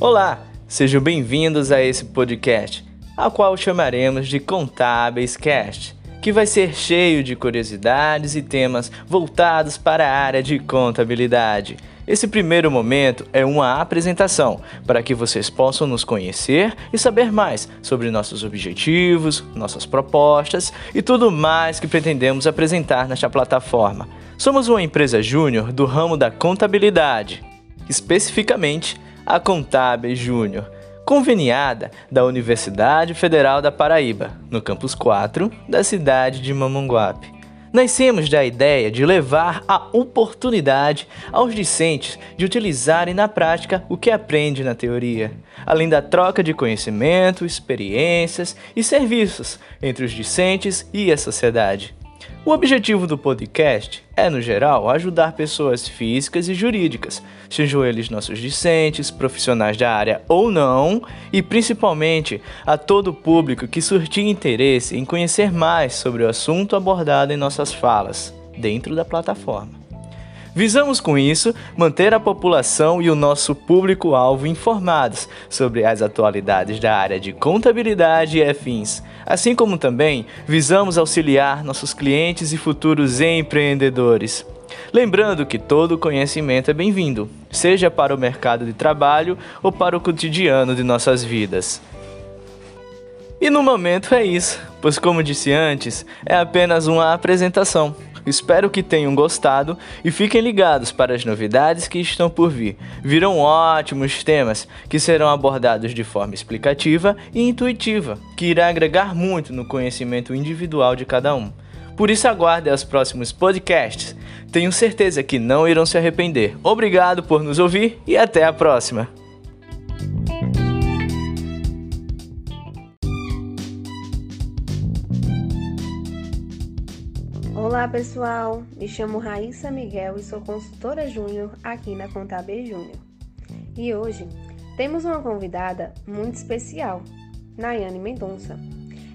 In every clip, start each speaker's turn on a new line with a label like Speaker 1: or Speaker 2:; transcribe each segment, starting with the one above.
Speaker 1: Olá, sejam bem-vindos a esse podcast, a qual chamaremos de Contábeis Cast, que vai ser cheio de curiosidades e temas voltados para a área de contabilidade. Esse primeiro momento é uma apresentação para que vocês possam nos conhecer e saber mais sobre nossos objetivos, nossas propostas e tudo mais que pretendemos apresentar nesta plataforma. Somos uma empresa júnior do ramo da contabilidade, especificamente a Contábeis Júnior, conveniada da Universidade Federal da Paraíba, no campus 4 da cidade de Mamanguape. Nascemos da ideia de levar a oportunidade aos discentes de utilizarem na prática o que aprende na teoria, além da troca de conhecimento, experiências e serviços entre os discentes e a sociedade. O objetivo do podcast é, no geral, ajudar pessoas físicas e jurídicas, sejam eles nossos discentes, profissionais da área ou não, e principalmente a todo o público que surtir interesse em conhecer mais sobre o assunto abordado em nossas falas, dentro da plataforma. Visamos com isso manter a população e o nosso público-alvo informados sobre as atualidades da área de contabilidade e afins, assim como também visamos auxiliar nossos clientes e futuros empreendedores. Lembrando que todo conhecimento é bem-vindo, seja para o mercado de trabalho ou para o cotidiano de nossas vidas. E no momento é isso, pois, como disse antes, é apenas uma apresentação. Espero que tenham gostado e fiquem ligados para as novidades que estão por vir. Virão ótimos temas que serão abordados de forma explicativa e intuitiva, que irá agregar muito no conhecimento individual de cada um. Por isso aguardem os próximos podcasts. Tenho certeza que não irão se arrepender. Obrigado por nos ouvir e até a próxima.
Speaker 2: Pessoal, me chamo Raíssa Miguel e sou consultora júnior aqui na Contábil Júnior. E hoje temos uma convidada muito especial, Nayane Mendonça.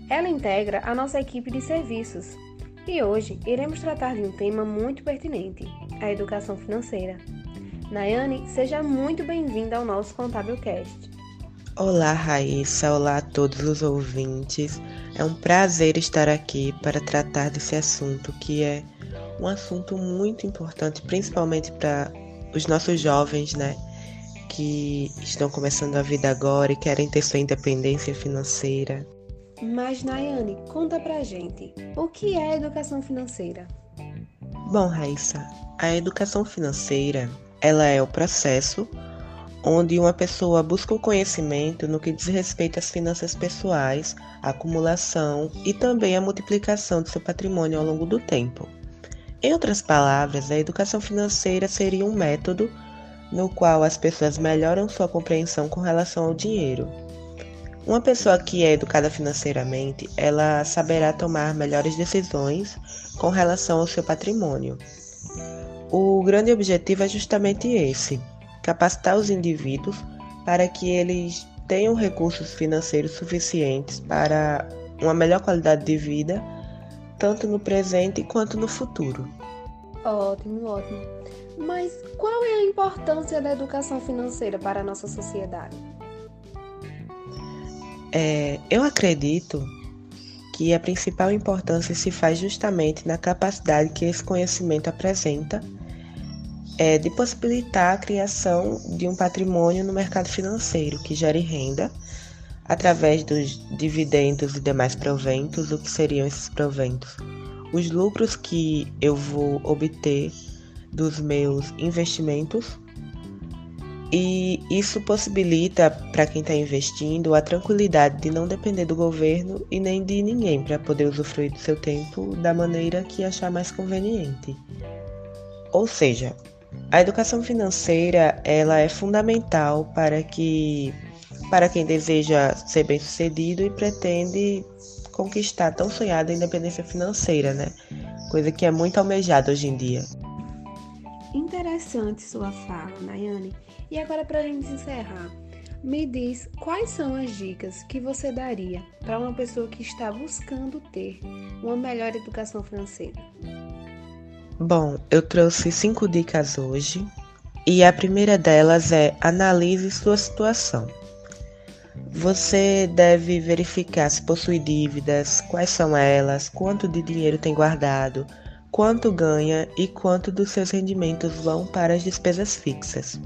Speaker 2: Ela integra a nossa equipe de serviços e hoje iremos tratar de um tema muito pertinente, a educação financeira. Nayane, seja muito bem-vinda ao nosso Contábilcast.
Speaker 3: Olá, Raíssa. Olá a todos os ouvintes. É um prazer estar aqui para tratar desse assunto, que é um assunto muito importante, principalmente para os nossos jovens, né? Que estão começando a vida agora e querem ter sua independência financeira.
Speaker 2: Mas, Nayane, conta pra gente, o que é educação financeira?
Speaker 3: Bom, Raíssa, a educação financeira, ela é o processo onde uma pessoa busca o conhecimento no que diz respeito às finanças pessoais, acumulação e também a multiplicação de seu patrimônio ao longo do tempo. Em outras palavras, a educação financeira seria um método no qual as pessoas melhoram sua compreensão com relação ao dinheiro. Uma pessoa que é educada financeiramente, ela saberá tomar melhores decisões com relação ao seu patrimônio. O grande objetivo é justamente esse: capacitar os indivíduos para que eles tenham recursos financeiros suficientes para uma melhor qualidade de vida, tanto no presente quanto no futuro.
Speaker 2: Ótimo, ótimo. Mas qual é a importância da educação financeira para a nossa sociedade?
Speaker 3: É, eu acredito que a principal importância se faz justamente na capacidade que esse conhecimento apresenta é de possibilitar a criação de um patrimônio no mercado financeiro que gere renda através dos dividendos e demais proventos. O que seriam esses proventos? Os lucros que eu vou obter dos meus investimentos. E isso possibilita para quem está investindo a tranquilidade de não depender do governo e nem de ninguém para poder usufruir do seu tempo da maneira que achar mais conveniente. Ou seja, a educação financeira ela é fundamental para que para quem deseja ser bem-sucedido e pretende conquistar tão sonhada independência financeira, né? Coisa que é muito almejada hoje em dia.
Speaker 2: Interessante sua fala, Nayane. E agora para a gente encerrar, me diz quais são as dicas que você daria para uma pessoa que está buscando ter uma melhor educação financeira?
Speaker 3: Bom, eu trouxe cinco dicas hoje E a primeira delas é analise sua situação. Você deve verificar se possui dívidas, quais são elas, quanto de dinheiro tem guardado, quanto ganha e quanto dos seus rendimentos vão para as despesas fixas.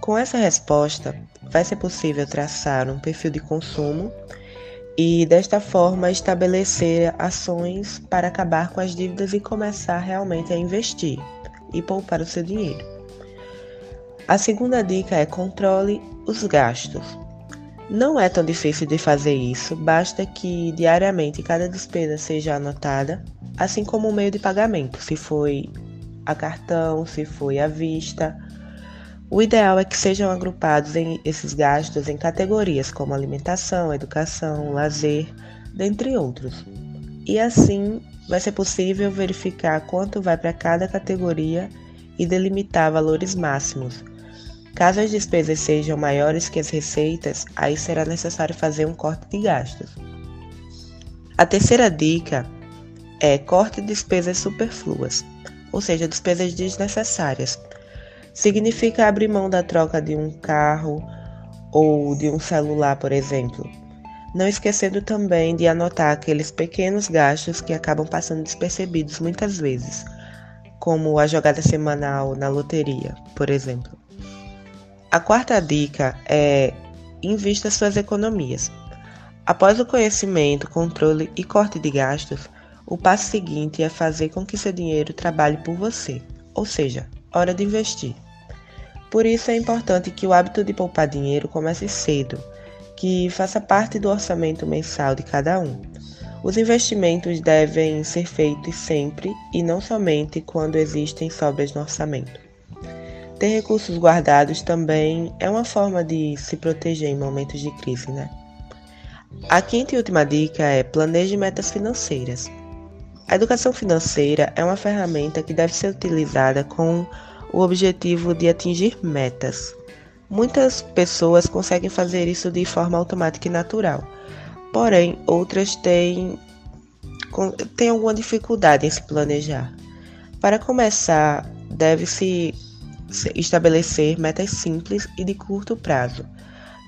Speaker 3: Com essa resposta, vai ser possível traçar um perfil de consumo e, desta forma, estabelecer ações para acabar com as dívidas e começar realmente a investir e poupar o seu dinheiro. A segunda dica é controle os gastos. Não é tão difícil de fazer isso, basta que diariamente cada despesa seja anotada, assim como o meio de pagamento, se foi a cartão, se foi à vista. O ideal é que sejam agrupados em esses gastos em categorias como alimentação, educação, lazer, dentre outros. E assim vai ser possível verificar quanto vai para cada categoria e delimitar valores máximos Caso as despesas sejam maiores que as receitas, aí será necessário fazer um corte de gastos. A terceira dica é corte de despesas superfluas, ou seja, despesas desnecessárias. Significa abrir mão da troca de um carro ou de um celular, por exemplo. Não esquecendo também de anotar aqueles pequenos gastos que acabam passando despercebidos muitas vezes, como a jogada semanal na loteria, por exemplo. A quarta dica é invista suas economias. Após o conhecimento, controle e corte de gastos, o passo seguinte é fazer com que seu dinheiro trabalhe por você, ou seja, hora de investir. Por isso é importante que o hábito de poupar dinheiro comece cedo, que faça parte do orçamento mensal de cada um. Os investimentos devem ser feitos sempre e não somente quando existem sobras no orçamento. Ter recursos guardados também é uma forma de se proteger em momentos de crise, né? A quinta e última dica é planeje metas financeiras. A educação financeira é uma ferramenta que deve ser utilizada com o objetivo de atingir metas. Muitas pessoas conseguem fazer isso de forma automática e natural, porém outras têm, têm alguma dificuldade em se planejar. Para começar, deve-se estabelecer metas simples e de curto prazo.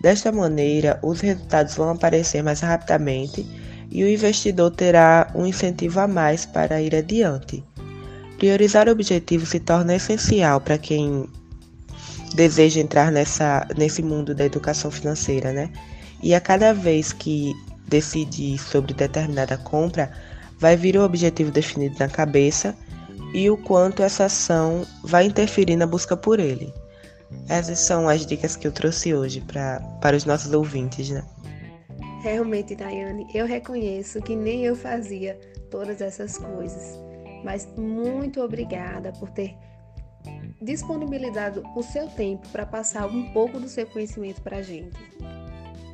Speaker 3: Desta maneira, os resultados vão aparecer mais rapidamente e o investidor terá um incentivo a mais para ir adiante. Priorizar objetivos se torna essencial para quem deseja entrar nessa, nesse mundo da educação financeira, né? E a cada vez que decidir sobre determinada compra, vai vir o objetivo definido na cabeça e o quanto essa ação vai interferir na busca por ele. Essas são as dicas que eu trouxe hoje pra, para os nossos ouvintes, né?
Speaker 2: Realmente, Daiane, eu reconheço que nem eu fazia todas essas coisas, mas muito obrigada por ter disponibilizado o seu tempo para passar um pouco do seu conhecimento para a gente.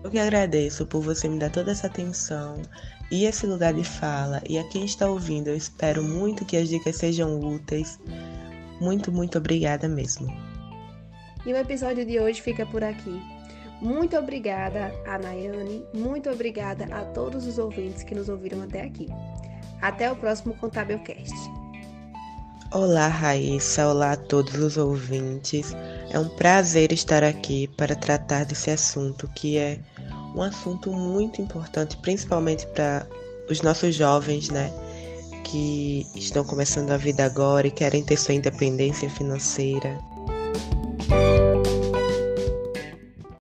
Speaker 3: Eu que agradeço por você me dar toda essa atenção e esse lugar de fala. E a quem está ouvindo, eu espero muito que as dicas sejam úteis. Muito, muito obrigada mesmo.
Speaker 2: E o episódio de hoje fica por aqui. Muito obrigada a Nayane, muito obrigada a todos os ouvintes que nos ouviram até aqui. Até o próximo Contabilcast.
Speaker 3: Olá, Raíssa. Olá a todos os ouvintes. É um prazer estar aqui para tratar desse assunto que é um assunto muito importante, principalmente para os nossos jovens, né? Que estão começando a vida agora e querem ter sua independência financeira.